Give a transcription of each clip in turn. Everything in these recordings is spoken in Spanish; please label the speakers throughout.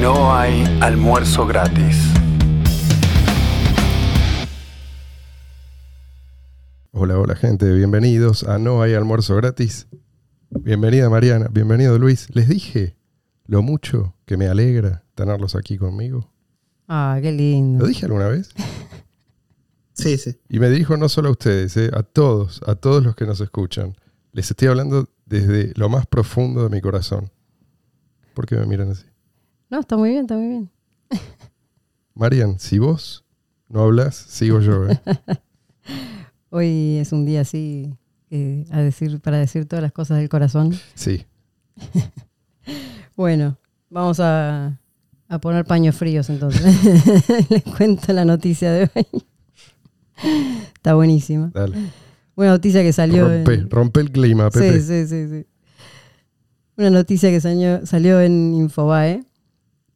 Speaker 1: No hay almuerzo gratis.
Speaker 2: Hola, hola gente, bienvenidos a No hay almuerzo gratis. Bienvenida Mariana, bienvenido Luis. Les dije lo mucho que me alegra tenerlos aquí conmigo.
Speaker 3: Ah, qué lindo.
Speaker 2: ¿Lo dije alguna vez?
Speaker 4: Sí, sí.
Speaker 2: Y me dirijo no solo a ustedes, eh, a todos, a todos los que nos escuchan. Les estoy hablando desde lo más profundo de mi corazón. ¿Por qué me miran así?
Speaker 3: No, está muy bien, está muy bien.
Speaker 2: Marian, si vos no hablas, sigo yo. ¿eh?
Speaker 3: Hoy es un día así eh, a decir, para decir todas las cosas del corazón.
Speaker 2: Sí.
Speaker 3: Bueno, vamos a, a poner paños fríos entonces. Les cuento la noticia de hoy. Está buenísima.
Speaker 2: Dale.
Speaker 3: Una noticia que salió
Speaker 2: Rompe,
Speaker 3: en...
Speaker 2: rompe el clima, Pepe.
Speaker 3: Sí, sí, sí, sí. Una noticia que salió, salió en Infobae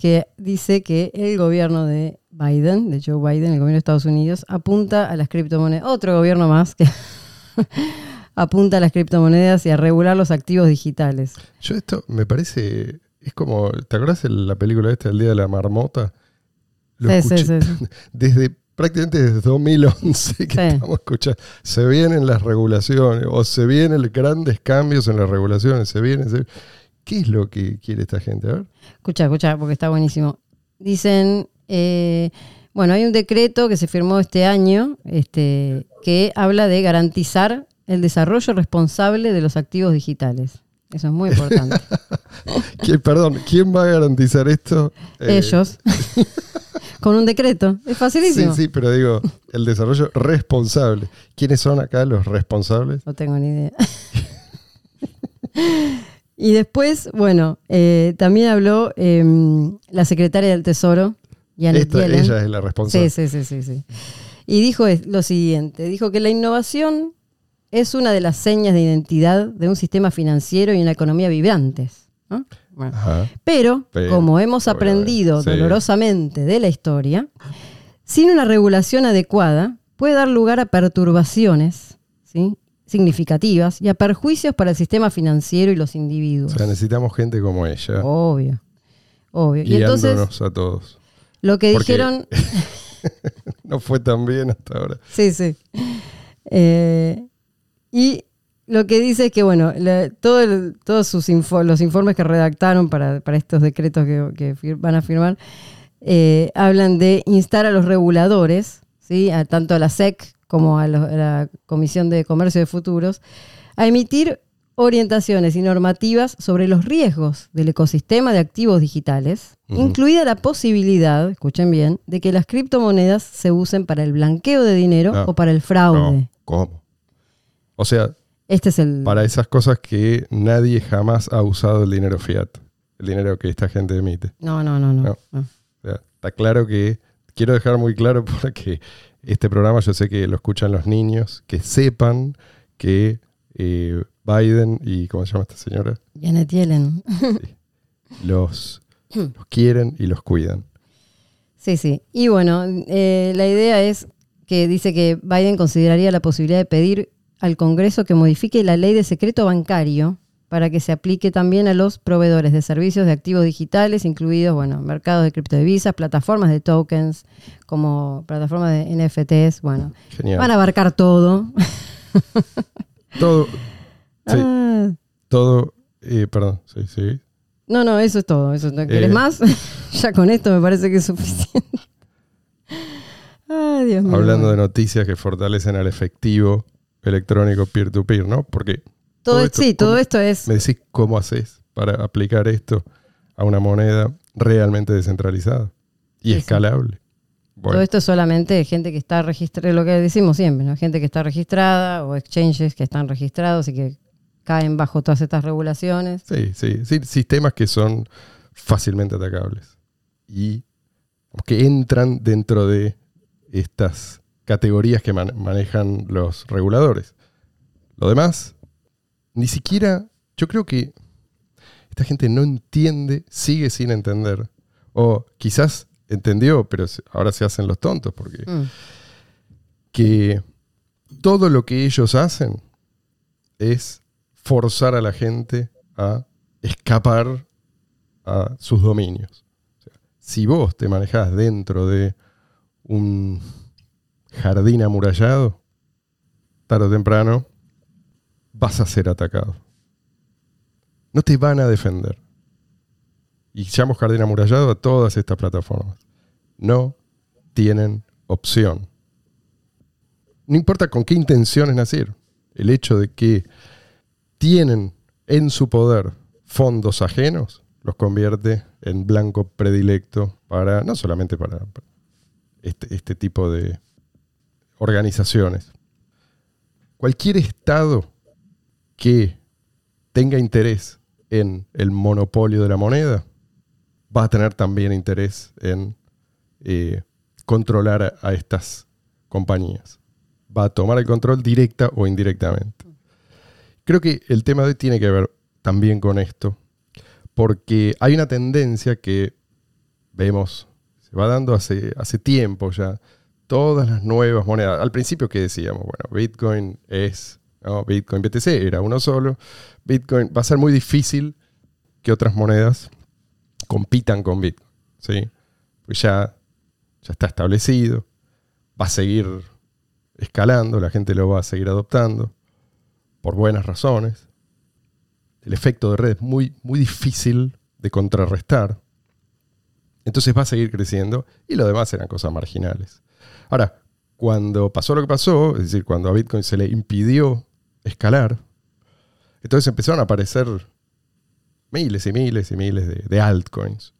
Speaker 3: que dice que el gobierno de Biden, de Joe Biden, el gobierno de Estados Unidos, apunta a las criptomonedas, otro gobierno más que apunta a las criptomonedas y a regular los activos digitales.
Speaker 2: Yo esto me parece, es como, ¿te acuerdas de la película esta, El Día de la Marmota? Lo
Speaker 3: Sí, sí,
Speaker 2: escuché
Speaker 3: sí, sí.
Speaker 2: Desde prácticamente desde 2011 que
Speaker 3: Sí.
Speaker 2: estamos escuchando, se vienen las regulaciones o se vienen grandes cambios en las regulaciones, se vienen, se- ¿Qué es lo que quiere esta gente? A ver.
Speaker 3: Escucha, escucha, porque está buenísimo. Dicen, eh, bueno, hay un decreto que se firmó este año este, que habla de garantizar el desarrollo responsable de los activos digitales. Eso es muy importante.
Speaker 2: ¿Quién- perdón, ¿quién va a garantizar esto? Eh,
Speaker 3: Ellos. Con un decreto. Es
Speaker 2: Sí,
Speaker 3: facilísimo.
Speaker 2: sí, pero digo, el desarrollo responsable. ¿Quiénes son acá los responsables?
Speaker 3: No tengo ni idea. y después, bueno, eh, también habló eh, la secretaria del Tesoro, Janet
Speaker 2: Esta-
Speaker 3: Yellen.
Speaker 2: ella es la responsable.
Speaker 3: Sí, sí, sí, sí, sí. Y dijo lo siguiente, dijo que la innovación es una de las señas de identidad de un sistema financiero y una economía vibrantes. ¿no? Bueno.
Speaker 2: Ajá.
Speaker 3: Pero,
Speaker 2: Pero,
Speaker 3: como hemos aprendido
Speaker 2: sí.
Speaker 3: dolorosamente de la historia, sin una regulación adecuada puede dar lugar a perturbaciones ¿sí? Significativas y a perjuicios para el sistema financiero y los
Speaker 2: O
Speaker 3: individuos.
Speaker 2: sea, necesitamos gente como ella,
Speaker 3: Obvio, obvio. Y entonces,
Speaker 2: a todos.
Speaker 3: lo que
Speaker 2: Porque-
Speaker 3: dijeron...
Speaker 2: No fue tan bien hasta ahora.
Speaker 3: Sí, sí. Eh, y lo que dice es que, bueno, la- todo el- todos sus info- los informes que redactaron para, para estos decretos que, que fir- van a firmar eh, hablan de instar a los reguladores, ¿sí? a, tanto a la SEC como a, la Comisión de Comercio de Futuros, a emitir orientaciones y normativas sobre los riesgos del ecosistema de activos digitales, incluida la posibilidad, escuchen bien, de que las criptomonedas se usen para el blanqueo de dinero
Speaker 2: No.
Speaker 3: o para el fraude.
Speaker 2: No, ¿cómo? O sea,
Speaker 3: Este es el...
Speaker 2: para esas cosas que nadie jamás ha usado el dinero fiat, el dinero que esta gente emite.
Speaker 3: No, no, no, no.
Speaker 2: No.
Speaker 3: no.
Speaker 2: O sea, está claro que, quiero dejar muy claro porque este programa yo sé que lo escuchan los niños, que sepan que eh, Biden y, ¿cómo se llama esta señora?
Speaker 3: Janet Yellen.
Speaker 2: Los, los quieren y los cuidan.
Speaker 3: Sí, sí. Y bueno, eh, la idea es que dice que Biden consideraría la posibilidad de pedir al Congreso que modifique la ley de secreto bancario para que se aplique también a los proveedores de servicios de activos digitales, incluidos, bueno, mercados de criptodivisas, plataformas de tokens, como plataformas de NFTs, bueno,
Speaker 2: Genial.
Speaker 3: van a abarcar todo.
Speaker 2: Todo, sí,
Speaker 3: Ah,
Speaker 2: todo, eh, perdón, sí, sí.
Speaker 3: no, no, eso es todo. Eso, ¿no ¿Quieres
Speaker 2: Eh.
Speaker 3: más? ya con esto me parece que es suficiente. Ay, Dios mío.
Speaker 2: Hablando de noticias que fortalecen al efectivo electrónico peer-to-peer, ¿no? Porque
Speaker 3: todo,
Speaker 2: todo
Speaker 3: esto,
Speaker 2: esto-
Speaker 3: sí, todo esto es
Speaker 2: me decís cómo haces para aplicar esto a una moneda realmente descentralizada y
Speaker 3: Sí,
Speaker 2: escalable. Bueno,
Speaker 3: Todo esto es solamente gente que está registrada, lo que decimos siempre, ¿no? Gente que está registrada o exchanges que están registrados y que caen bajo todas estas regulaciones.
Speaker 2: sí, sí, sí, sistemas que son fácilmente atacables y que entran dentro de estas categorías que man- manejan los reguladores. Lo demás, ni siquiera, yo creo que esta gente no entiende, sigue sin entender, o quizás entendió, pero ahora se hacen los tontos, porque
Speaker 3: Mm.
Speaker 2: que todo lo que ellos hacen es forzar a la gente a escapar a sus dominios. O sea, si vos te manejás dentro de un jardín amurallado, tarde o temprano vas a ser atacado. No te van a defender. Y llamo jardín amurallado a todas estas plataformas. No tienen opción. No importa con qué intenciones nacer. El hecho de que tienen en su poder fondos ajenos los convierte en blanco predilecto para, no solamente para este, este tipo de organizaciones. Cualquier Estado que tenga interés en el monopolio de la moneda va a tener también interés en eh, controlar a, estas compañías. Va a tomar el control directa o indirectamente. Creo que el tema de hoy tiene que ver también con esto, porque hay una tendencia que vemos, se va dando hace, hace tiempo ya, todas las nuevas monedas. Al principio que decíamos, bueno, Bitcoin es, Bitcoin BTC era uno solo, Bitcoin va a ser muy difícil que otras monedas compitan con Bitcoin, ¿sí? Pues ya, ya está establecido, va a seguir escalando, la gente lo va a seguir adoptando, por buenas razones el efecto de red es muy, muy difícil de contrarrestar. Entonces va a seguir creciendo y lo demás eran cosas marginales. Ahora, cuando pasó lo que pasó, es decir, cuando a Bitcoin se le impidió escalar, entonces empezaron a aparecer miles y miles y miles de, altcoins.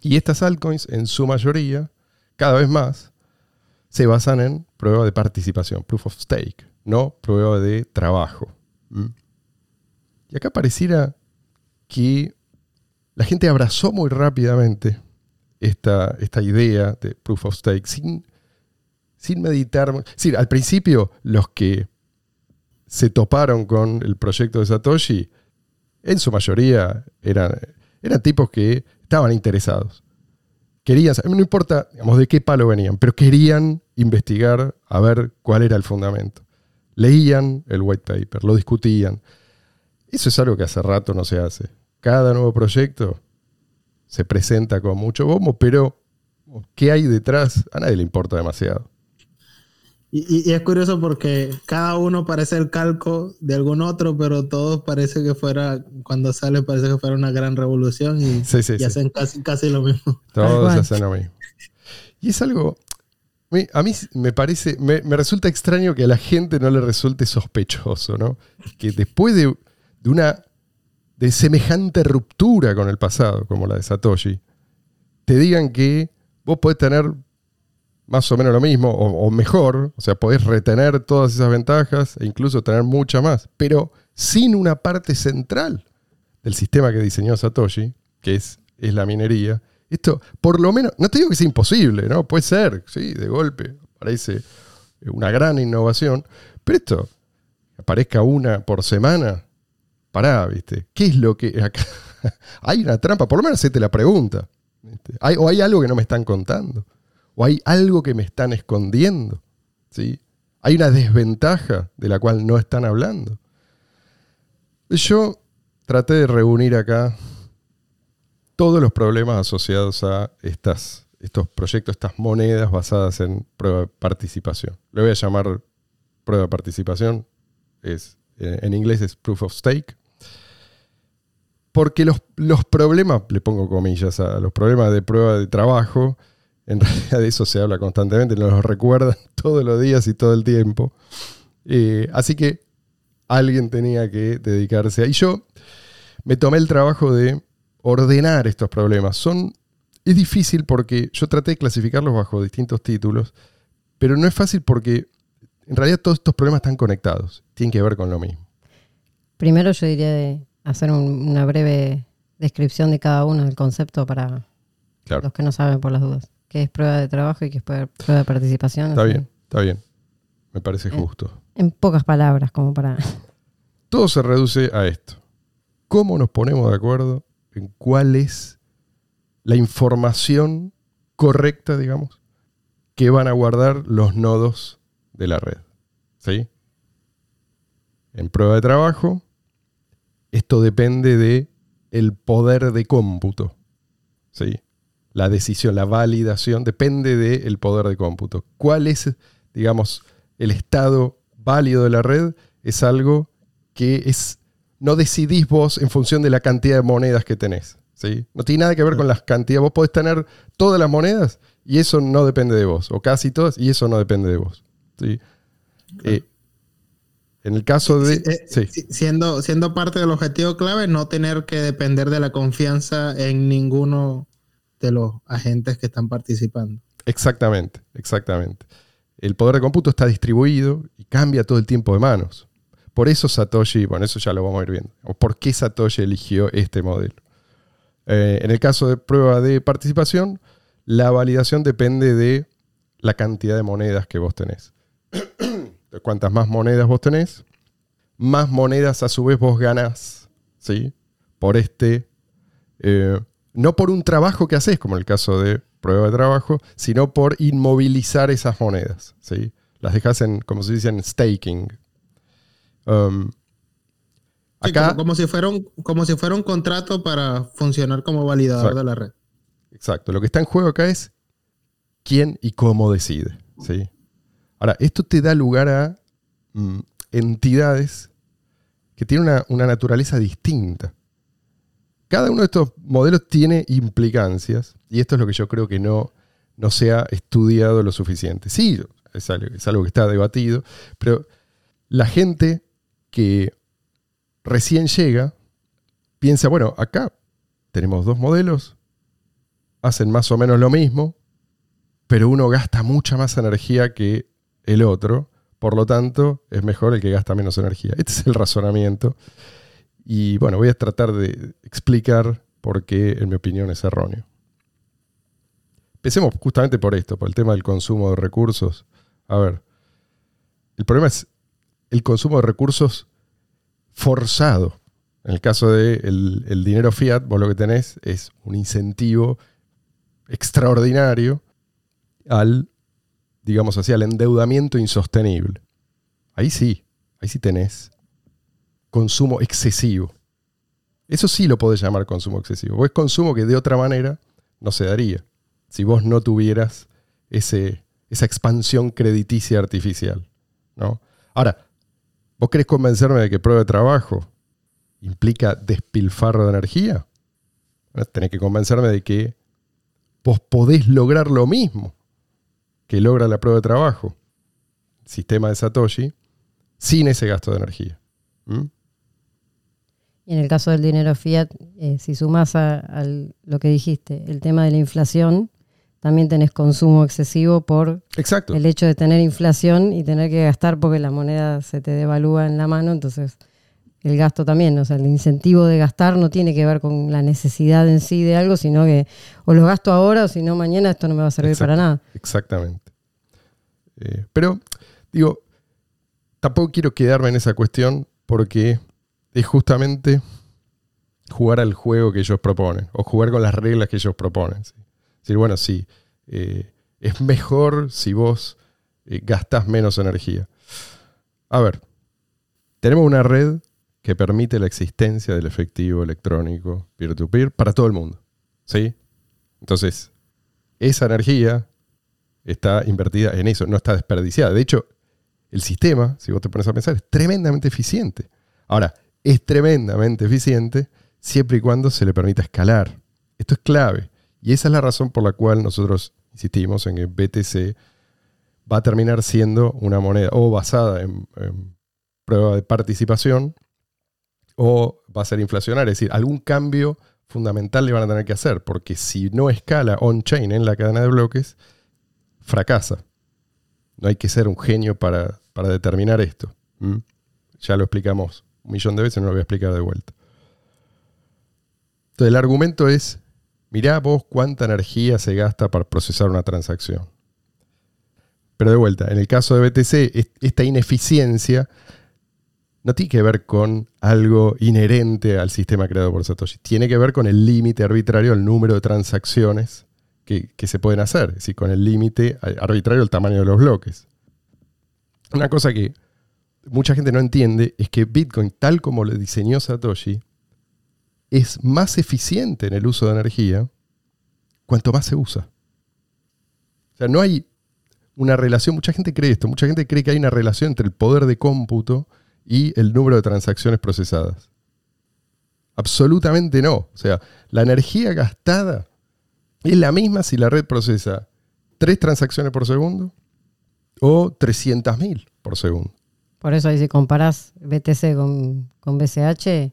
Speaker 2: Y estas altcoins, en su mayoría, cada vez más, se basan en prueba de participación, proof of stake, no prueba de trabajo. ¿Mm? Y acá pareciera que la gente abrazó muy rápidamente esta, esta idea de proof of stake sin, sin meditar. Es al principio los que se toparon con el proyecto de Satoshi, en su mayoría eran, eran tipos que estaban interesados. Querían, no importa digamos, de qué palo venían, pero querían investigar a ver cuál era el fundamento. Leían el white paper, lo discutían. Eso es algo que hace rato no se hace. Cada nuevo proyecto se presenta con mucho bombo, pero ¿qué hay detrás? A nadie le importa demasiado.
Speaker 4: Y, es curioso porque cada uno parece el calco de algún otro, pero todos parece que fuera, cuando sale parece que fuera una gran revolución y, hacen casi, casi lo mismo.
Speaker 2: Todos hacen lo mismo. Y es algo, a mí me parece, me, me, resulta extraño que a la gente no le resulte sospechoso, ¿no? Que después de de una de semejante ruptura con el pasado, como la de Satoshi, te digan que vos podés tener más o menos lo mismo o, mejor, o sea, podés retener todas esas ventajas e incluso tener mucha más, pero sin una parte central del sistema que diseñó Satoshi, que es, es la minería. Esto, por lo menos, no te digo que sea imposible, ¿no? Puede ser, sí, de golpe, parece una gran innovación, pero esto, aparezca una por semana, pará, ¿viste? ¿Qué es lo que acá? hay una trampa, por lo menos hacete la pregunta. ¿Hay, o hay algo que no me están contando. O hay algo que me están escondiendo. ¿sí? Hay una desventaja de la cual no están hablando. Yo traté de reunir acá todos los problemas asociados a estas, estos proyectos, estas monedas basadas en prueba de participación. Le voy a llamar prueba de participación. Es, eh, en inglés es proof of stake. Porque los, problemas, le pongo comillas a los problemas de prueba de trabajo, en realidad de eso se habla constantemente, nos lo recuerdan todos los días y todo el tiempo. Eh, así que alguien tenía que dedicarse a... Y yo me tomé el trabajo de ordenar estos problemas. Son, es difícil porque yo traté de clasificarlos bajo distintos títulos, pero no es fácil porque en realidad todos estos problemas están conectados, tienen que ver con lo mismo.
Speaker 3: Primero yo diría de hacer una breve descripción de cada uno del concepto para los que no saben por las dudas. ¿Qué es prueba de trabajo y qué es prueba de participación?
Speaker 2: Está bien, está bien. Me parece justo.
Speaker 3: En pocas palabras, como para...
Speaker 2: Todo se reduce a esto. ¿Cómo nos ponemos de acuerdo en cuál es la información correcta, digamos, que van a guardar los nodos de la red? ¿Sí? En prueba de trabajo, esto depende de el poder de cómputo. ¿sí? La decisión, la validación, depende del poder de cómputo. ¿Cuál es, digamos, el estado válido de la red? Es algo que es, no decidís vos en función de la cantidad de monedas que tenés. ¿sí? No tiene nada que ver con las cantidades. Vos podés tener todas las monedas y eso no depende de vos, o casi todas, y eso no depende de vos. ¿sí? Eh, en el caso de...
Speaker 4: Eh, siendo, siendo parte del objetivo clave, no tener que depender de la confianza en ninguno de los agentes que están participando.
Speaker 2: Exactamente, exactamente. El poder de cómputo está distribuido y cambia todo el tiempo de manos. Por eso Satoshi, bueno, eso ya lo vamos a ir viendo. ¿Por qué Satoshi eligió este modelo? Eh, en el caso de prueba de participación, la validación depende de la cantidad de monedas que vos tenés. Cuantas más monedas vos tenés, más monedas a su vez vos ganás. ¿sí? Por este, eh, no por un trabajo que haces, como en el caso de prueba de trabajo, sino por inmovilizar esas monedas. ¿sí? Las dejas en, como se dice, en staking.
Speaker 4: Um, acá, como, si fuera un, como si fuera un contrato para funcionar como validador de la red.
Speaker 2: Exacto. Lo que está en juego acá es quién y cómo decide. ¿sí? Ahora, esto te da lugar a mm, entidades que tienen una, naturaleza distinta. Cada uno de estos modelos tiene implicancias, y esto es lo que yo creo que no, no se ha estudiado lo suficiente. Sí, es algo, que está debatido, pero la gente que recién llega piensa, bueno, acá tenemos dos modelos, hacen más o menos lo mismo, pero uno gasta mucha más energía que el otro, por lo tanto es mejor el que gasta menos energía. Este es el razonamiento. Y bueno, voy a tratar de explicar por qué, en mi opinión, es erróneo. Empecemos justamente por esto, por el tema del consumo de recursos. A ver, el problema es el consumo de recursos forzado. En el caso del de el dinero fiat, vos lo que tenés es un incentivo extraordinario al digamos así, al endeudamiento insostenible. Ahí sí, ahí sí tenés consumo excesivo. Eso sí lo podés llamar consumo excesivo. O es consumo que de otra manera no se daría si vos no tuvieras ese, esa expansión crediticia artificial. ¿no? Ahora, ¿vos querés convencerme de que prueba de trabajo implica despilfarro de energía? tenés que convencerme de que vos podés lograr lo mismo que logra la prueba de trabajo, sistema de Satoshi, sin ese gasto de energía.
Speaker 3: Y en el caso del dinero fiat, eh, si sumas a, lo que dijiste, el tema de la inflación, también tenés consumo excesivo por el hecho de tener inflación y tener que gastar porque la moneda se te devalúa en la mano, entonces el gasto también, o sea, el incentivo de gastar no tiene que ver con la necesidad en sí de algo, sino que o lo gasto ahora o si no mañana esto no me va a servir para nada.
Speaker 2: Exactamente. Eh, pero, digo, tampoco quiero quedarme en esa cuestión porque es justamente jugar al juego que ellos proponen o jugar con las reglas que ellos proponen. Es decir, bueno, sí, eh, es mejor si vos eh, gastas menos energía. A ver, tenemos una red que permite la existencia del efectivo electrónico peer-to-peer para todo el mundo. ¿Sí? Entonces, esa energía está invertida en eso, no está desperdiciada. De hecho, el sistema, si vos te pones a pensar, es tremendamente eficiente. Ahora, es tremendamente eficiente siempre y cuando se le permita escalar. Esto es clave. Y esa es la razón por la cual nosotros insistimos en que BTC va a terminar siendo una moneda o basada en, prueba de participación o va a ser inflacionaria. Es decir, algún cambio fundamental le van a tener que hacer, porque si no escala on-chain en la cadena de bloques, fracasa. No hay que ser un genio para, determinar esto. Ya lo explicamos un millón de veces, no lo voy a explicar de vuelta. Entonces el argumento es, mirá vos cuánta energía se gasta para procesar una transacción. Pero de vuelta, en el caso de BTC, esta ineficiencia no tiene que ver con algo inherente al sistema creado por Satoshi. Tiene que ver con el límite arbitrario, el número de transacciones que, se pueden hacer. Es decir, con el límite arbitrario el tamaño de los bloques. Una cosa que mucha gente no entiende es que Bitcoin, tal como lo diseñó Satoshi, es más eficiente en el uso de energía cuanto más se usa. O sea, no hay una relación, mucha gente cree esto, mucha gente cree que hay una relación entre el poder de cómputo y el número de transacciones procesadas. Absolutamente no. O sea, la energía gastada es la misma si la red procesa tres transacciones por segundo o 300.000 por segundo.
Speaker 3: Por eso ahí si comparás BTC con, con BCH,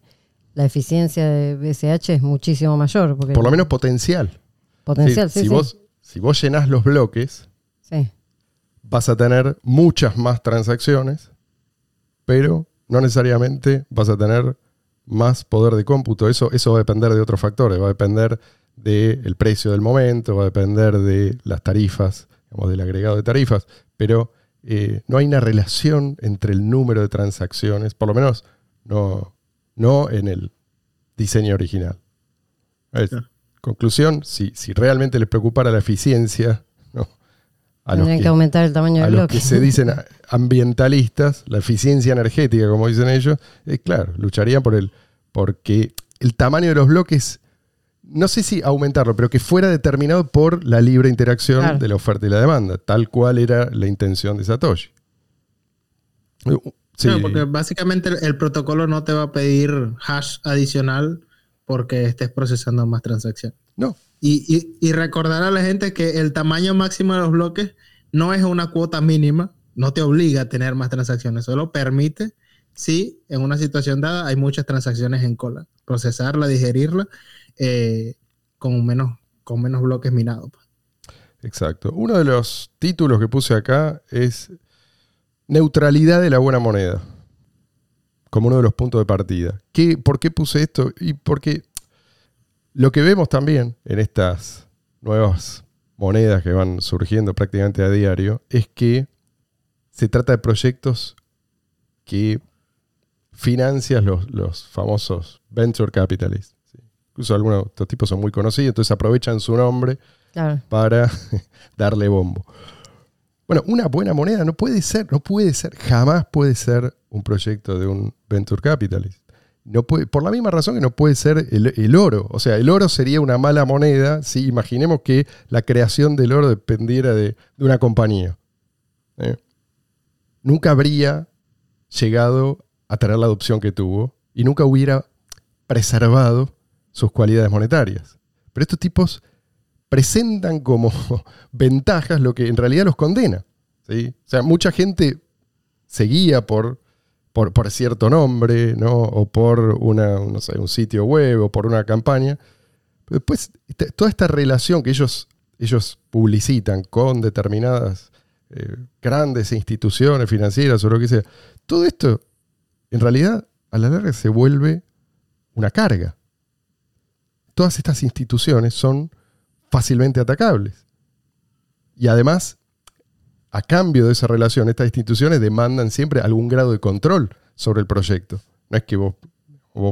Speaker 3: la eficiencia de BCH es muchísimo mayor.
Speaker 2: por lo menos potencial.
Speaker 3: Potencial, sí.
Speaker 2: si, Vos, si vos llenás los bloques, vas a tener muchas más transacciones, pero no necesariamente vas a tener más poder de cómputo. Eso, eso va a depender de otros factores, va a depender del precio del momento, va a depender de las tarifas, digamos, del agregado de tarifas, pero eh, no hay una relación entre el número de transacciones, por lo menos no, no en el diseño original. Conclusión, si, si realmente les preocupara la eficiencia, ¿no?
Speaker 3: a los que, aumentar el tamaño
Speaker 2: del bloque. que se dicen ambientalistas, la eficiencia energética, como dicen ellos, es claro, lucharían por el, porque el tamaño de los bloques, no sé si aumentarlo, pero que fuera determinado por la libre interacción de la oferta y la demanda, tal cual era la intención de Satoshi.
Speaker 4: Sí. porque básicamente el, protocolo no te va a pedir hash adicional porque estés procesando más transacciones.
Speaker 2: No.
Speaker 4: Y, y, recordar a la gente que el tamaño máximo de los bloques no es una cuota mínima, no te obliga a tener más transacciones, solo permite si en una situación dada hay muchas transacciones en cola, procesarla, digerirla eh, con, menos, con menos bloques minados. Pues.
Speaker 2: Exacto. Uno de los títulos que puse acá es neutralidad de la buena moneda, como uno de los puntos de partida. ¿Qué, ¿Por qué puse esto? Y porque lo que vemos también en estas nuevas monedas que van surgiendo prácticamente a diario es que se trata de proyectos que financian los, famosos venture capitalists. Incluso algunos de estos tipos son muy conocidos, entonces aprovechan su nombre para darle bombo. Bueno, una buena moneda no puede ser, no puede ser, jamás puede ser un proyecto de un venture capitalist. No puede, por la misma razón que no puede ser el, oro. O sea, el oro sería una mala moneda si imaginemos que la creación del oro dependiera de, una compañía. ¿eh? Nunca habría llegado a tener la adopción que tuvo y nunca hubiera preservado sus cualidades monetarias. Pero estos tipos presentan como ventajas lo que en realidad los condena. O sea, mucha gente seguía por por, cierto nombre, ¿no? O por una, un sitio web o por una campaña. después, este, toda esta relación que ellos, ellos publicitan con determinadas eh, grandes instituciones financieras o lo que sea, todo esto, en realidad, a la larga se vuelve una carga. Todas estas instituciones son fácilmente atacables. Y además a cambio de esa relación, estas instituciones demandan siempre algún grado de control sobre el proyecto. No es que vos,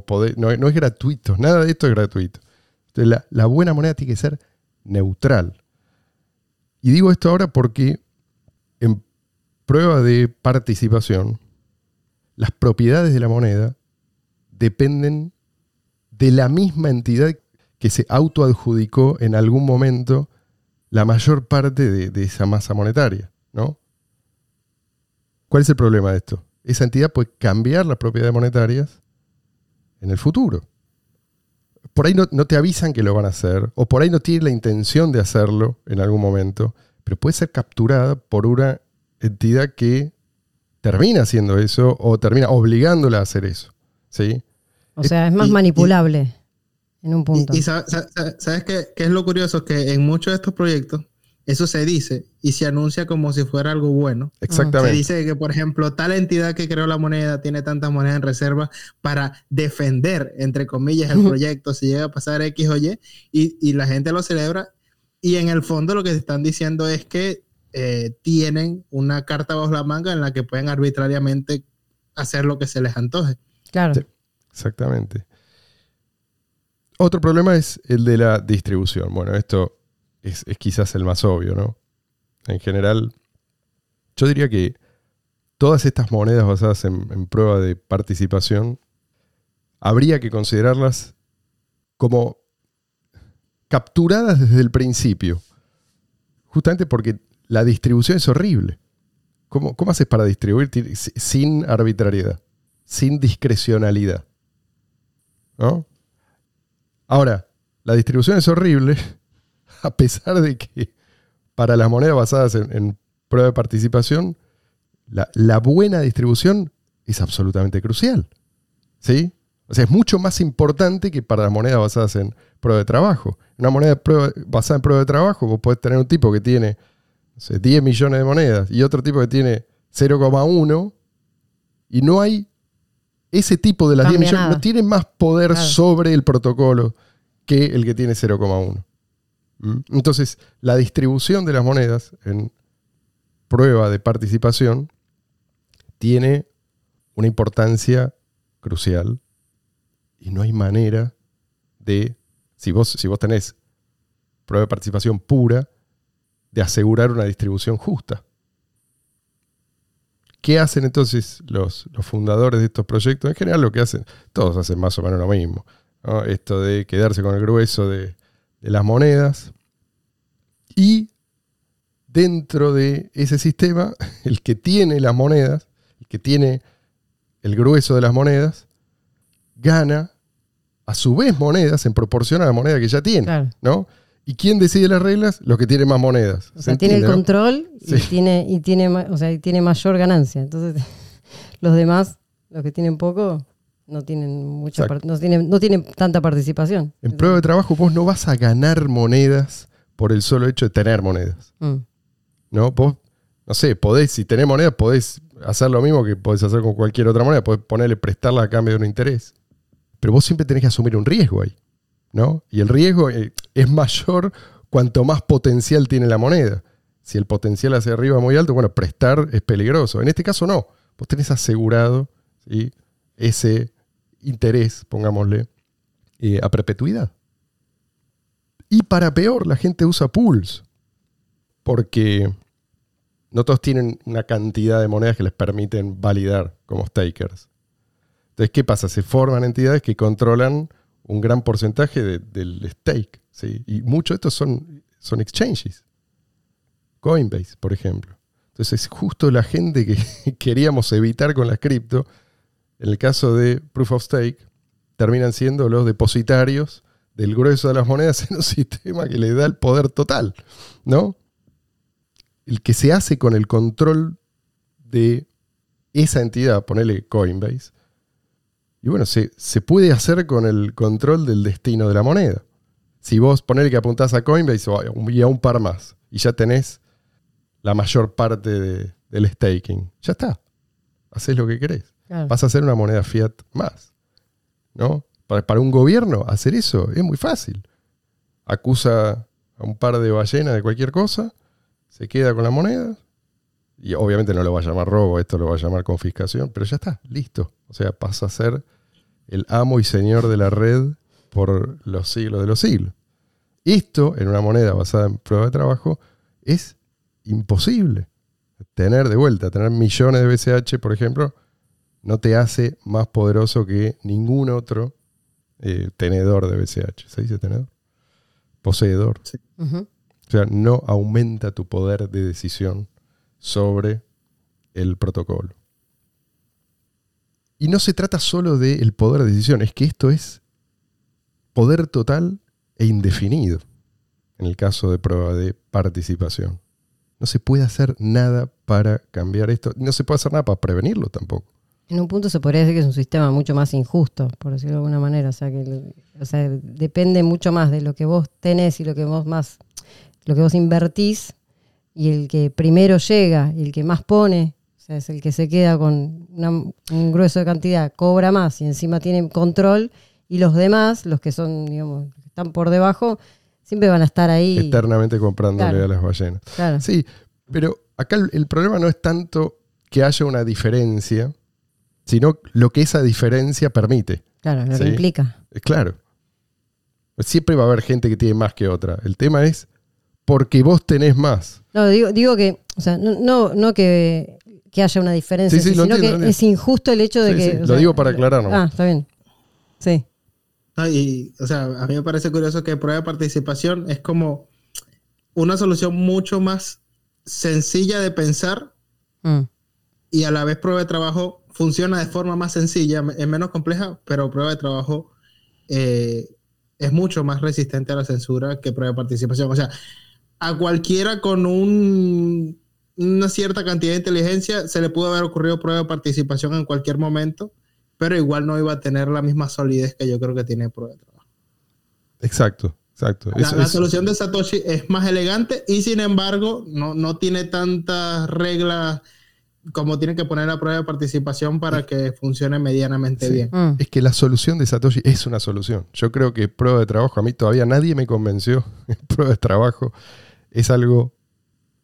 Speaker 2: podés, no, es gratuito, nada de esto es gratuito. Entonces, la, buena moneda tiene que ser neutral. Y digo esto ahora porque en prueba de participación, las propiedades de la moneda dependen de la misma entidad que se autoadjudicó en algún momento la mayor parte de esa masa monetaria. ¿no? ¿Cuál es el problema de esto? Esa entidad puede cambiar las propiedades monetarias en el futuro. Por ahí no, te avisan que lo van a hacer, o por ahí no tiene la intención de hacerlo en algún momento, pero puede ser capturada por una entidad que termina haciendo eso o termina obligándola a hacer eso. ¿sí?
Speaker 3: O sea, es más manipulable en un punto.
Speaker 4: Y, sabes, qué, qué, es lo curioso? Que en muchos de estos proyectos eso se dice y se anuncia como si fuera algo bueno.
Speaker 2: Exactamente.
Speaker 4: Se dice que, por ejemplo, tal entidad que creó la moneda tiene tantas monedas en reserva para defender, entre comillas, el proyecto si llega a pasar X o Y, y, la gente lo celebra. Y en el fondo lo que se están diciendo es que eh, tienen una carta bajo la manga en la que pueden arbitrariamente hacer lo que se les antoje.
Speaker 3: Claro.
Speaker 2: exactamente. Otro problema es el de la distribución. Bueno, esto es, quizás el más obvio, ¿no? En general, yo diría que todas estas monedas basadas en, prueba de participación, habría que considerarlas como capturadas desde el principio. Justamente porque la distribución es horrible. ¿Cómo, cómo haces para distribuir sin arbitrariedad, sin discrecionalidad? ¿No? Ahora, la distribución es horrible a pesar de que para las monedas basadas en, prueba de participación, la, buena distribución es absolutamente crucial. ¿Sí? O sea, es mucho más importante que para las monedas basadas en prueba de trabajo. Una moneda basada en prueba de trabajo, vos podés tener un tipo que tiene 10 millones de monedas y otro tipo que tiene 0,1 y no hay ese tipo de las 10 millones, no tiene más poder sobre el protocolo que el que tiene 0,1. ¿Mm? Entonces, la distribución de las monedas en prueba de participación tiene una importancia crucial y no hay manera de, si vos, si vos tenés prueba de participación pura, de asegurar una distribución justa. ¿Qué hacen entonces los, fundadores de estos proyectos? En general lo que hacen, todos hacen más o menos lo mismo. Esto de quedarse con el grueso de, de las monedas. Y dentro de ese sistema, el que tiene las monedas, el que tiene el grueso de las monedas, gana a su vez monedas en proporción a la moneda que ya tiene. ¿no? ¿Y quién decide las reglas? Los que tienen más monedas.
Speaker 3: O sea, tiene el control y, tiene, y, tiene, o sea, tiene mayor ganancia. Entonces, los demás, los que tienen poco, no tienen mucha no tienen, no tienen tanta participación.
Speaker 2: En prueba de trabajo vos no vas a ganar monedas por el solo hecho de tener monedas. Mm. ¿No? Vos, no sé, podés, si tenés monedas, podés hacer lo mismo que podés hacer con cualquier otra moneda, podés ponerle, prestarla a cambio de un interés. Pero vos siempre tenés que asumir un riesgo ahí. ¿No? Y el riesgo eh, es mayor cuanto más potencial tiene la moneda. Si el potencial hacia arriba es muy alto, bueno, prestar es peligroso. En este caso no. Vos tenés asegurado ese interés, pongámosle, eh, a perpetuidad. Y para peor, la gente usa pools. Porque no todos tienen una cantidad de monedas que les permiten validar como stakers. Entonces, ¿qué pasa? Se forman entidades que controlan un gran porcentaje del stake. ¿sí? Y muchos de estos son, son exchanges. Coinbase, por ejemplo. Entonces, es justo la gente que queríamos evitar con las cripto, en el caso de Proof of Stake, terminan siendo los depositarios del grueso de las monedas en un sistema que le da el poder total, ¿no? El que se hace con el control de esa entidad, ponele Coinbase, y bueno, se, se, puede hacer con el control del destino de la moneda. Si vos ponele que apuntás a Coinbase y a un par más, y ya tenés la mayor parte del staking, ya está. Haces lo que querés. Vas a hacer una moneda fiat más. ¿No? Para, un gobierno hacer eso es muy fácil. Acusa a un par de ballenas de cualquier cosa, se queda con la moneda, y obviamente no lo va a llamar robo, esto lo va a llamar confiscación, pero ya está, listo. O sea, pasa a ser el amo y señor de la red por los siglos de los siglos. Esto, en una moneda basada en prueba de trabajo, es imposible. Tener de vuelta, tener millones de BCH, por ejemplo, no te hace más poderoso que ningún otro eh, tenedor de BCH. ¿Se dice tenedor? Poseedor. O sea, no aumenta tu poder de decisión sobre el protocolo. Y no se trata solo del poder de decisión, es que esto es poder total e indefinido en el caso de prueba de participación. No se puede hacer nada para cambiar esto, no se puede hacer nada para prevenirlo tampoco
Speaker 3: en un punto se podría decir que es un sistema mucho más injusto, por decirlo de alguna manera. O sea, que depende mucho más de lo que vos tenés y lo que vos más, lo que vos invertís, y el que primero llega y el que más pone, o sea, es el que se queda con un grueso de cantidad, cobra más y encima tiene control, y los demás, los que son, digamos, están por debajo, siempre van a estar ahí.
Speaker 2: Eternamente comprándole a las ballenas. Sí, pero acá el problema no es tanto que haya una diferencia sino lo que esa diferencia permite.
Speaker 3: Claro, lo que implica.
Speaker 2: Claro. Siempre va a haber gente que tiene más que otra. El tema es porque vos tenés más.
Speaker 3: No, digo, digo que, o sea, no, no, que, haya una diferencia, sino que es injusto el hecho de que.
Speaker 2: lo digo para aclararlo.
Speaker 3: Ah, está bien. Sí.
Speaker 4: y, o sea, a mí me parece curioso que prueba de participación es como una solución mucho más sencilla de pensar mm. y a la vez prueba de trabajo funciona de forma más sencilla, es menos compleja, pero prueba de trabajo eh, es mucho más resistente a la censura que prueba de participación. O sea, a cualquiera con una cierta cantidad de inteligencia se le pudo haber ocurrido prueba de participación en cualquier momento, pero igual no iba a tener la misma solidez que yo creo que tiene prueba de trabajo.
Speaker 2: Exacto. Exacto.
Speaker 4: La, solución de Satoshi es más elegante y sin embargo no, no tiene tantas reglas como tiene que poner la prueba de participación para que funcione medianamente bien.
Speaker 2: Mm. Es que la solución de Satoshi es una solución. Yo creo que prueba de trabajo, a mí todavía nadie me convenció. prueba de trabajo es algo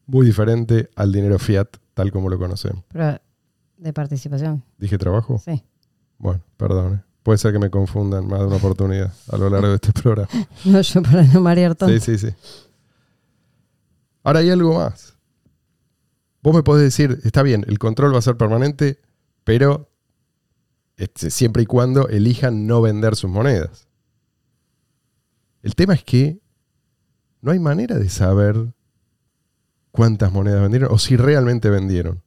Speaker 2: muy diferente al dinero fiat tal como lo conocemos.
Speaker 3: De participación.
Speaker 2: ¿Dije trabajo?
Speaker 3: Sí.
Speaker 2: Bueno, perdón. Puede ser que me confundan más de una oportunidad a lo largo de este programa.
Speaker 3: No, yo para no marear tanto.
Speaker 2: Sí, sí, sí. Ahora hay algo más. Vos me podés decir, está bien, el control va a ser permanente, pero este, siempre y cuando elijan no vender sus monedas. El tema es que no hay manera de saber cuántas monedas vendieron o si realmente vendieron.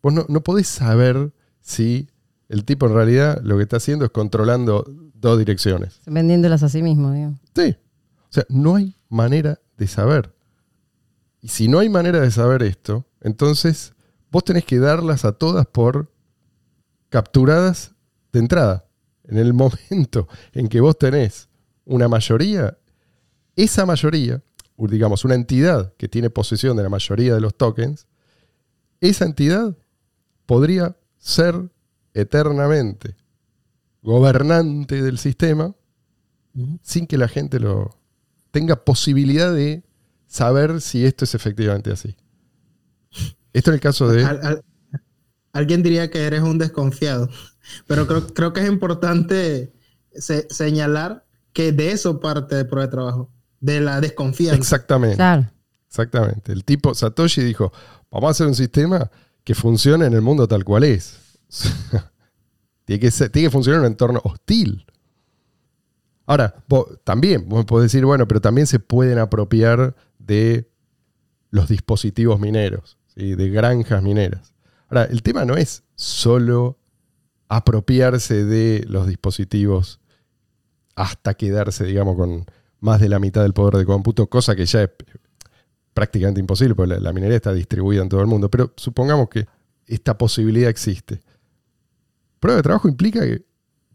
Speaker 2: Vos no, no podés saber si el tipo en realidad lo que está haciendo es controlando dos direcciones.
Speaker 3: Vendiéndolas a sí mismo, digamos.
Speaker 2: Sí. O sea, no hay manera de saber. Y si no hay manera de saber esto, entonces vos tenés que darlas a todas por capturadas de entrada. En el momento en que vos tenés una mayoría, esa mayoría, digamos, una entidad que tiene posesión de la mayoría de los tokens, esa entidad podría ser eternamente gobernante del sistema sin que la gente lo tenga posibilidad de saber si esto es efectivamente así. Esto en el caso de...
Speaker 4: alguien diría que eres un desconfiado, pero creo, que es importante señalar que de eso parte de prueba de trabajo, de la desconfianza.
Speaker 2: Exactamente. Exactamente. El tipo Satoshi dijo, vamos a hacer un sistema que funcione en el mundo tal cual es. tiene, que tiene que funcionar en un entorno hostil. Ahora, también, vos podés decir, bueno, pero también se pueden apropiar de los dispositivos mineros de granjas mineras. Ahora, el tema no es solo apropiarse de los dispositivos hasta quedarse, digamos, con más de la mitad del poder de cómputo, cosa que ya es prácticamente imposible, porque la, minería está distribuida en todo el mundo. Pero supongamos que esta posibilidad existe. Prueba de trabajo implica que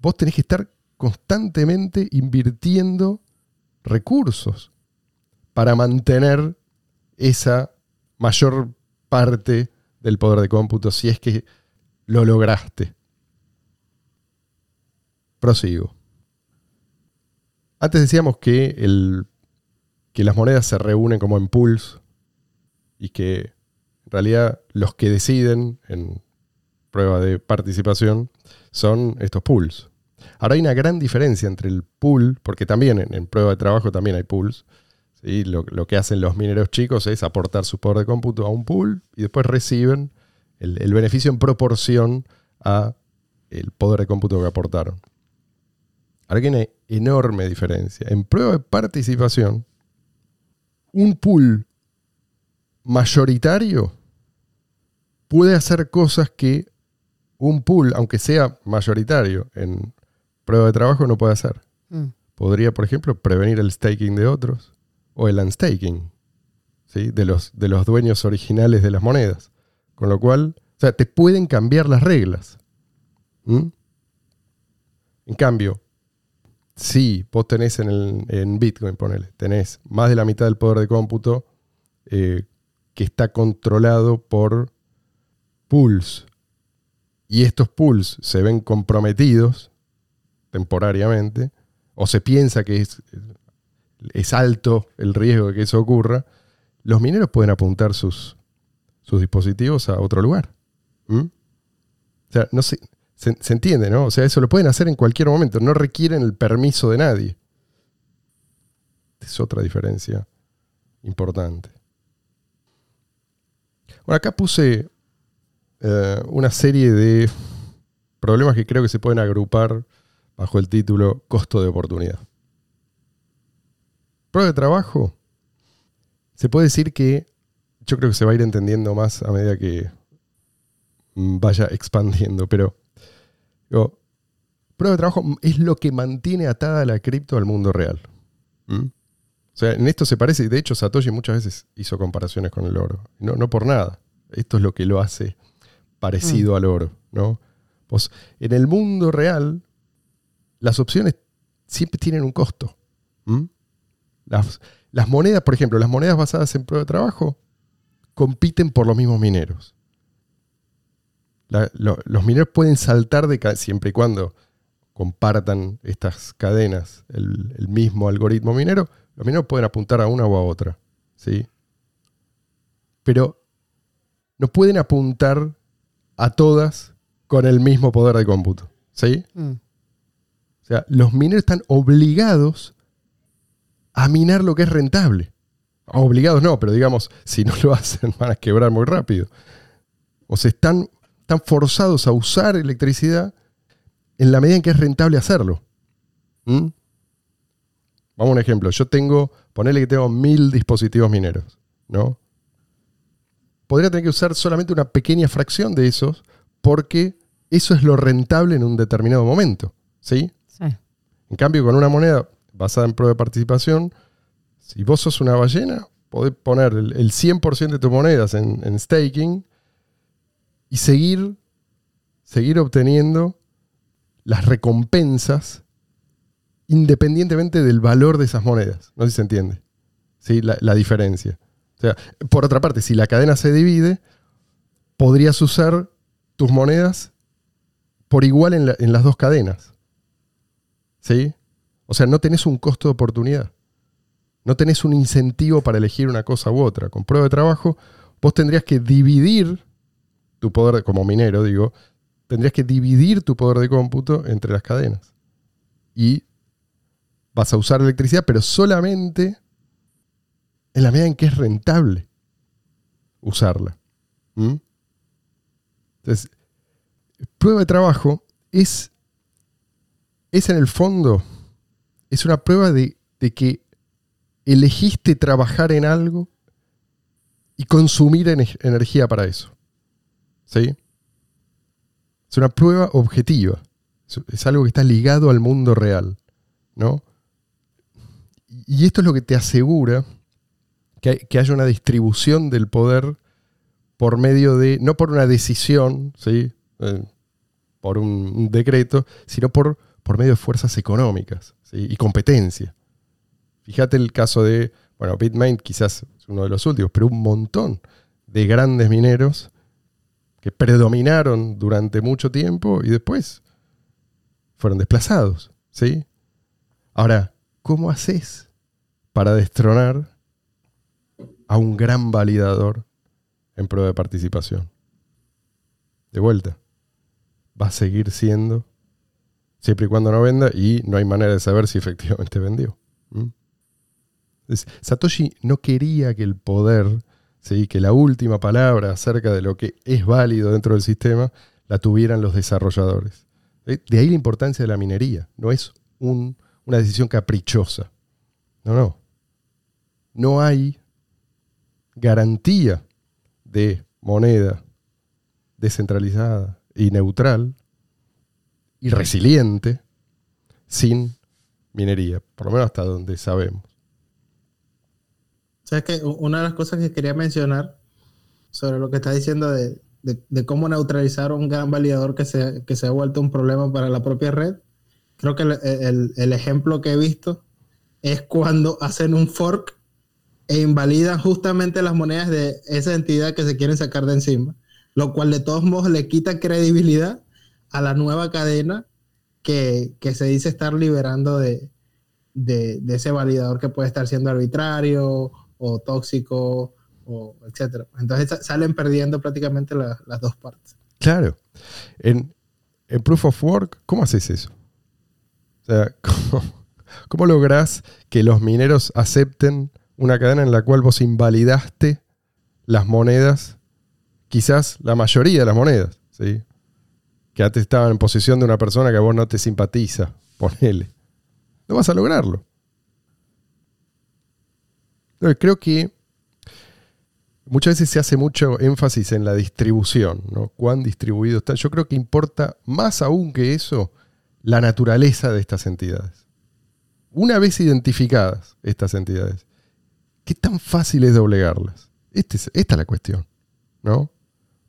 Speaker 2: vos tenés que estar constantemente invirtiendo recursos para mantener esa mayor parte del poder de cómputo si es que lo lograste. Prosigo. Antes decíamos que, el, las monedas se reúnen como en pools y que en realidad los que deciden en prueba de participación son estos pools. Ahora hay una gran diferencia entre el pool, porque también en, prueba de trabajo también hay pools, lo, que hacen los mineros chicos es aportar su poder de cómputo a un pool y después reciben el, beneficio en proporción a el poder de cómputo que aportaron. Ahora hay una enorme diferencia. En prueba de participación, un pool mayoritario puede hacer cosas que un pool, aunque sea mayoritario en prueba de trabajo, no puede hacer. Mm. Podría, por ejemplo, prevenir el staking de otros o el unstaking ¿sí? de, los, de los dueños originales de las monedas. Con lo cual, o sea, te pueden cambiar las reglas. En cambio, si vos tenés en, el, en Bitcoin, ponele, tenés más de la mitad del poder de cómputo eh, que está controlado por pools, y estos pools se ven comprometidos temporariamente, o se piensa que es es alto el riesgo de que eso ocurra, los mineros pueden apuntar sus, sus dispositivos a otro lugar. ¿Mm? O sea, no se, entiende, ¿no? O sea, eso lo pueden hacer en cualquier momento, no requieren el permiso de nadie. Es otra diferencia importante. Bueno, acá puse eh, una serie de problemas que creo que se pueden agrupar bajo el título Costo de oportunidad. Prueba de trabajo. Se puede decir que yo creo que se va a ir entendiendo más a medida que vaya expandiendo, pero prueba de trabajo es lo que mantiene atada la cripto al mundo real. ¿Mm? O sea, en esto se parece, y de hecho Satoshi muchas veces hizo comparaciones con el oro. No, no por nada. Esto es lo que lo hace parecido mm. al oro. ¿no? Pues en el mundo real, las opciones siempre tienen un costo. Las, las, monedas, por ejemplo, las monedas basadas en prueba de trabajo compiten por los mismos mineros. Los mineros pueden saltar de siempre y cuando compartan estas cadenas, el, el mismo algoritmo minero, los mineros pueden apuntar a una o a otra, ¿sí? Pero no pueden apuntar a todas con el mismo poder de cómputo, ¿sí? Mm. O sea, los mineros están obligados a minar lo que es rentable. Obligados no, pero digamos, si no lo hacen van a quebrar muy rápido. O sea, están, están forzados a usar electricidad en la medida en que es rentable hacerlo. ¿Mm? Vamos a un ejemplo. Yo tengo, ponerle que tengo mil dispositivos mineros, ¿no? Podría tener que usar solamente una pequeña fracción de esos porque eso es lo rentable en un determinado momento, ¿sí? sí. En cambio, con una moneda basada en prueba de participación, si vos sos una ballena, podés poner el, 100% de tus monedas en, en, staking y seguir, seguir obteniendo las recompensas independientemente del valor de esas monedas. No sé si se entiende. ¿Sí? La, diferencia. O sea, por otra parte, si la cadena se divide, podrías usar tus monedas por igual en, las dos cadenas. ¿Sí? O sea, no tenés un costo de oportunidad. No tenés un incentivo para elegir una cosa u otra. Con prueba de trabajo, vos tendrías que dividir tu poder, como minero digo, tendrías que dividir tu poder de cómputo entre las cadenas. Y vas a usar electricidad, pero solamente en la medida en que es rentable usarla. ¿Mm? Entonces, prueba de trabajo es, es en el fondo, es una prueba de, de que elegiste trabajar en algo y consumir energía para eso. ¿Sí? Es una prueba objetiva. Es algo que está ligado al mundo real. ¿no? y esto es lo que te asegura que, haya una distribución del poder por medio de, no por una decisión, ¿sí? Eh, por un, decreto, sino por, por medio de fuerzas económicas y competencia. Fíjate el caso de, bueno, Bitmain quizás es uno de los últimos, pero un montón de grandes mineros que predominaron durante mucho tiempo y después fueron desplazados. ¿sí? Ahora, ¿cómo haces para destronar a un gran validador en prueba de participación. De vuelta, va a seguir siendo siempre y cuando no venda y no hay manera de saber si efectivamente vendió. Satoshi no quería que el poder, ¿sí? que la última palabra acerca de lo que es válido dentro del sistema, la tuvieran los desarrolladores. De ahí la importancia de la minería. No es una decisión caprichosa. No, no no hay garantía de moneda descentralizada y neutral y resiliente sin minería, por lo menos hasta donde sabemos.
Speaker 4: Sabes que una de las cosas que quería mencionar sobre lo que está diciendo de, cómo neutralizar un gran validador que se, que se ha vuelto un problema para la propia red, creo que el ejemplo que he visto es cuando hacen un fork e invalidan justamente las monedas de esa entidad que se quieren sacar de encima, lo cual de todos modos le quita credibilidad a la nueva cadena que, se dice estar liberando de, ese validador que puede estar siendo arbitrario o tóxico, o etcétera. Entonces salen perdiendo prácticamente las dos partes.
Speaker 2: Claro. En, Proof of Work, ¿cómo haces eso? O sea, ¿cómo, cómo logras que los mineros acepten una cadena en la cual vos invalidaste las monedas, quizás la mayoría de las monedas, ¿sí? que antes estaban en posesión de una persona que a vos no te simpatiza, ponele. No vas a lograrlo. Creo que muchas veces se hace mucho énfasis en la distribución, ¿no? Cuán distribuido está. Yo creo que importa más aún que eso la naturaleza de estas entidades. Una vez identificadas estas entidades, ¿qué tan fácil es doblegarlas? Este esta es la cuestión, ¿no?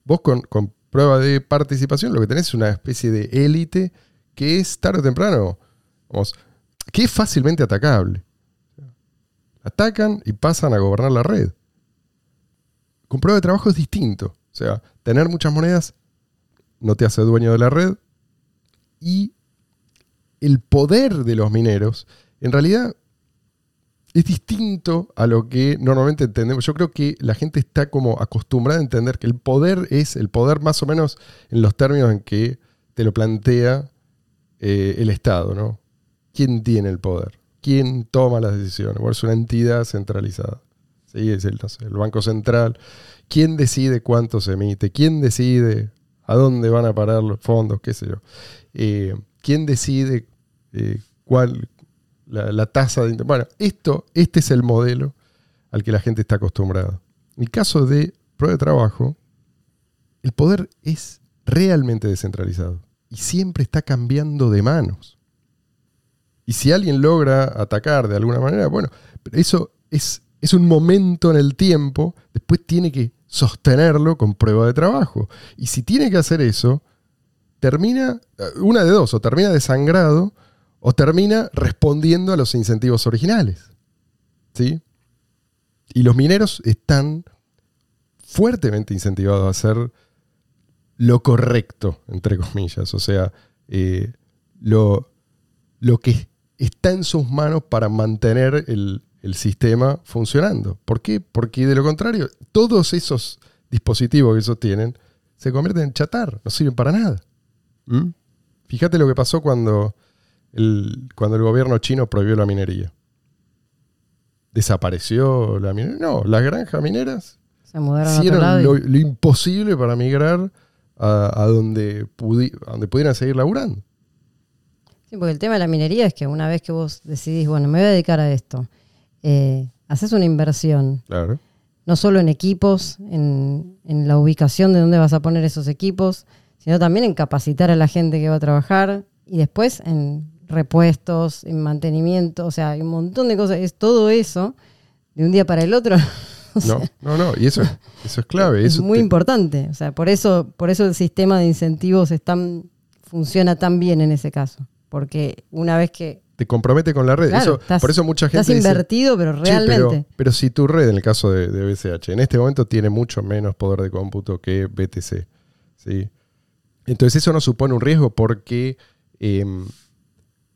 Speaker 2: Vos con, con prueba de participación lo que tenés es una especie de élite que es tarde o temprano, vamos, que es fácilmente atacable. Atacan y pasan a gobernar la red. Con prueba de trabajo es distinto. O sea, tener muchas monedas no te hace dueño de la red. Y el poder de los mineros, en realidad, es distinto a lo que normalmente entendemos. Yo creo que la gente está como acostumbrada a entender que el poder es el poder más o menos en los términos en que te lo plantea eh, el Estado, ¿no? ¿Quién tiene el poder? ¿Quién toma las decisiones? Bueno, es una entidad centralizada. ¿Sí? Es el, Banco Central. ¿Quién decide cuánto se emite? ¿Quién decide a dónde van a parar los fondos? ¿Qué sé yo? Eh, ¿Quién decide eh, cuál, la, tasa de... Bueno, esto, este es el modelo al que la gente está acostumbrada. En el caso de prueba de trabajo, el poder es realmente descentralizado y siempre está cambiando de manos. Y si alguien logra atacar de alguna manera, bueno, pero eso es, es un momento en el tiempo, después tiene que sostenerlo con prueba de trabajo. Y si tiene que hacer eso, termina, eh, una de dos, o termina desangrado o termina respondiendo a los incentivos originales. ¿Sí? Y los mineros están fuertemente incentivados a hacer lo correcto, entre comillas, o sea, eh, lo, lo, que está en sus manos para mantener el, sistema funcionando. ¿Por qué? Porque de lo contrario, todos esos dispositivos que ellos tienen se convierten en chatar, no sirven para nada. ¿Mm? Fíjate lo que pasó cuando el, cuando el gobierno chino prohibió la minería. ¿Desapareció la minería? No, las granjas mineras
Speaker 3: se hicieron
Speaker 2: lo, imposible para migrar a, donde, donde pudieran seguir laburando.
Speaker 3: Sí, porque el tema de la minería es que una vez que vos decidís, bueno, me voy a dedicar a esto, eh, haces una inversión.
Speaker 2: Claro.
Speaker 3: No solo en equipos, en, en la ubicación de dónde vas a poner esos equipos, sino también en capacitar a la gente que va a trabajar y después en repuestos, en mantenimiento, o sea, hay un montón de cosas. Es todo eso de un día para el otro.
Speaker 2: no, no, no, y eso, eso es clave. Es
Speaker 3: muy importante. O sea, por eso, por eso el sistema de incentivos funciona tan bien en ese caso. Porque una vez que
Speaker 2: te compromete con la red. por eso mucha gente.
Speaker 3: Estás invertido, pero realmente.
Speaker 2: pero, si tu red, en el caso de, BCH, en este momento tiene mucho menos poder de cómputo que BTC. ¿sí? Entonces, eso no supone un riesgo porque em,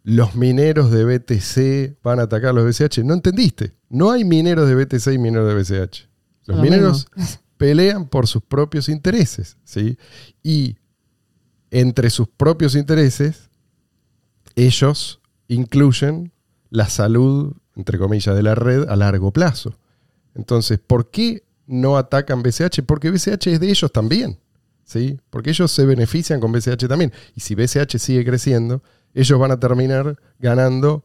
Speaker 2: los mineros de BTC van a atacar a los BCH. No entendiste. No hay mineros de BTC y mineros de BCH. Los mineros pelean por sus propios intereses. ¿sí? Y entre sus propios intereses, ellos incluyen la salud, entre comillas, de la red a largo plazo. Entonces, ¿por qué no atacan BCH? Porque BCH es de ellos también. ¿sí? Porque ellos se benefician con BCH también. Y si BCH sigue creciendo, ellos van a terminar ganando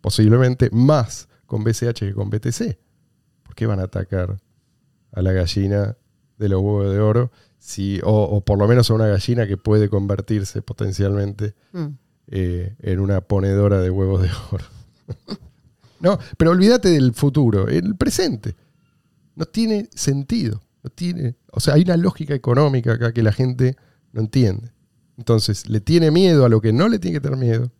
Speaker 2: posiblemente más con BCH que con BTC. ¿Por qué van a atacar a la gallina de los huevos de oro? Si, o, por lo menos a una gallina que puede convertirse potencialmente mm. Eh, en una ponedora de huevos de oro. no, pero olvídate del futuro, el presente. No tiene sentido. No tiene, o sea, hay una lógica económica acá que la gente no entiende. Entonces, le tiene miedo a lo que no le tiene que tener miedo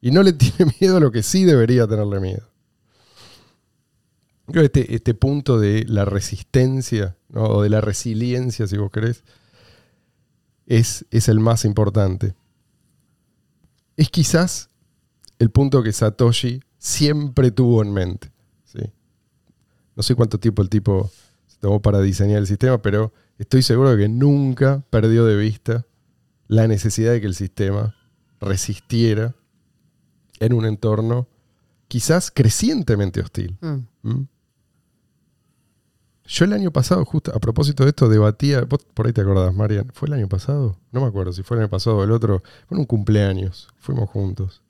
Speaker 2: y no le tiene miedo a lo que sí debería tenerle miedo. Creo este, este punto de la resistencia o de la resiliencia, si vos querés, es, es el más importante. Es quizás el punto que Satoshi siempre tuvo en mente. ¿sí? No sé cuánto tiempo el tipo se tomó para diseñar el sistema, pero estoy seguro de que nunca perdió de vista la necesidad de que el sistema resistiera en un entorno quizás crecientemente hostil. Mm. ¿Mm? Yo el año pasado, justo a propósito de esto, debatía, vos por ahí te acordás, Marian, ¿fue el año pasado? No me acuerdo si fue el año pasado o el otro, fue un cumpleaños, fuimos juntos.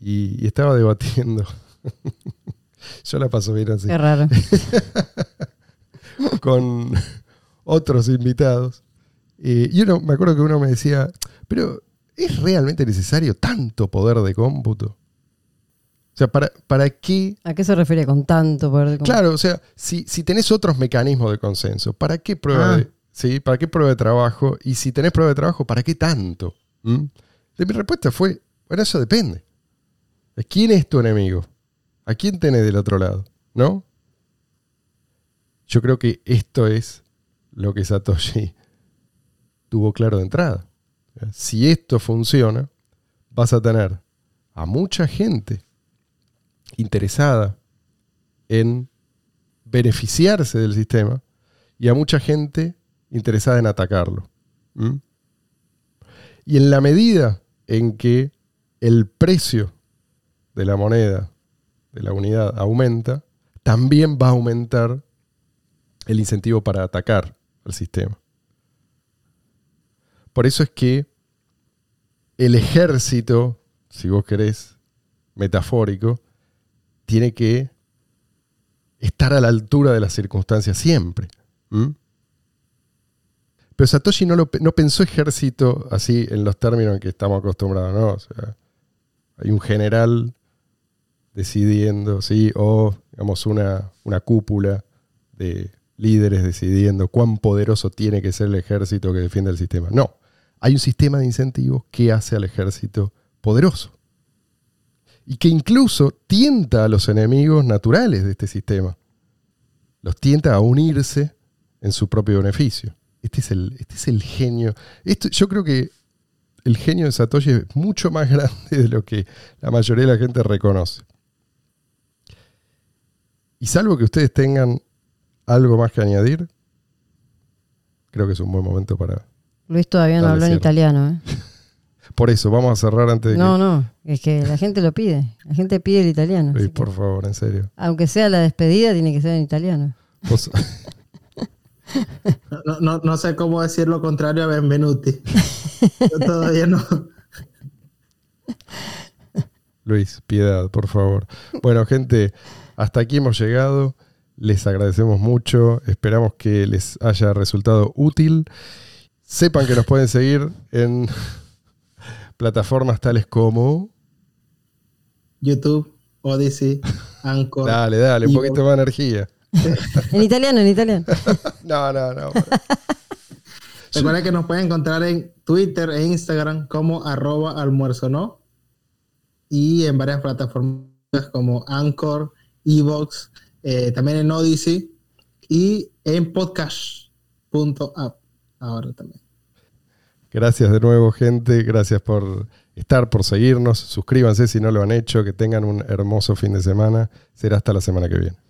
Speaker 2: Y, estaba debatiendo. Yo la paso bien así.
Speaker 3: Qué raro.
Speaker 2: Con otros invitados. Eh, y uno, me acuerdo que uno me decía, pero ¿es realmente necesario tanto poder de cómputo? O sea, ¿para, ¿para qué?
Speaker 3: ¿A qué se refiere con tanto poder de?
Speaker 2: Claro, o sea, si, si tenés otros mecanismos de consenso, ¿para qué prueba, ah. de, ¿sí? ¿para qué prueba de trabajo? Y si tenés prueba de trabajo, ¿para qué tanto? ¿Mm? mi respuesta fue, bueno, eso depende. ¿Quién es tu enemigo? ¿A quién tenés del otro lado? ¿No? Yo creo que esto es lo que Satoshi tuvo claro de entrada. Si esto funciona, vas a tener a mucha gente interesada en beneficiarse del sistema y a mucha gente interesada en atacarlo. Y en la medida en que el precio de la moneda, de la unidad, aumenta, también va a aumentar el incentivo para atacar al sistema. Por eso es que el ejército, si vos querés, metafórico, tiene que estar a la altura de las circunstancias siempre. Pero Satoshi no, pensó ejército así en los términos en que estamos acostumbrados, ¿no? O sea, hay un general decidiendo, ¿sí? O, digamos, una, una cúpula de líderes decidiendo cuán poderoso tiene que ser el ejército que defiende el sistema. No, hay un sistema de incentivos que hace al ejército poderoso y que incluso tienta a los enemigos naturales de este sistema. Los tienta a unirse en su propio beneficio. Este es el, este es el genio. Esto, yo creo que el genio de Satoshi es mucho más grande de lo que la mayoría de la gente reconoce. Y salvo que ustedes tengan algo más que añadir, creo que es un buen momento para...
Speaker 3: Luis todavía no habló en italiano. ¿eh?
Speaker 2: Por eso, vamos a cerrar antes de
Speaker 3: No, no, es que la gente lo pide. La gente pide el italiano.
Speaker 2: Luis, por favor, en serio.
Speaker 3: Aunque sea la despedida, tiene que ser en italiano.
Speaker 4: no, sé cómo decir lo contrario a Benvenuti. Yo todavía no.
Speaker 2: Luis, piedad, por favor. Bueno, gente, hasta aquí hemos llegado. Les agradecemos mucho. Esperamos que les haya resultado útil. Sepan que nos pueden seguir en plataformas tales como
Speaker 4: YouTube, Odyssey, Anchor.
Speaker 2: dale, dale, un poquito más energía.
Speaker 3: en italiano, en italiano.
Speaker 2: no, no, no.
Speaker 4: Recuerden que nos pueden encontrar en Twitter e Instagram como arroba almuerzo no. Y en varias plataformas como Anchor, Evox, eh, también en Odyssey y en podcast.app ahora también.
Speaker 2: Gracias de nuevo, gente. Gracias por estar, por seguirnos. Suscríbanse si no lo han hecho. Que tengan un hermoso fin de semana. Será hasta la semana que viene.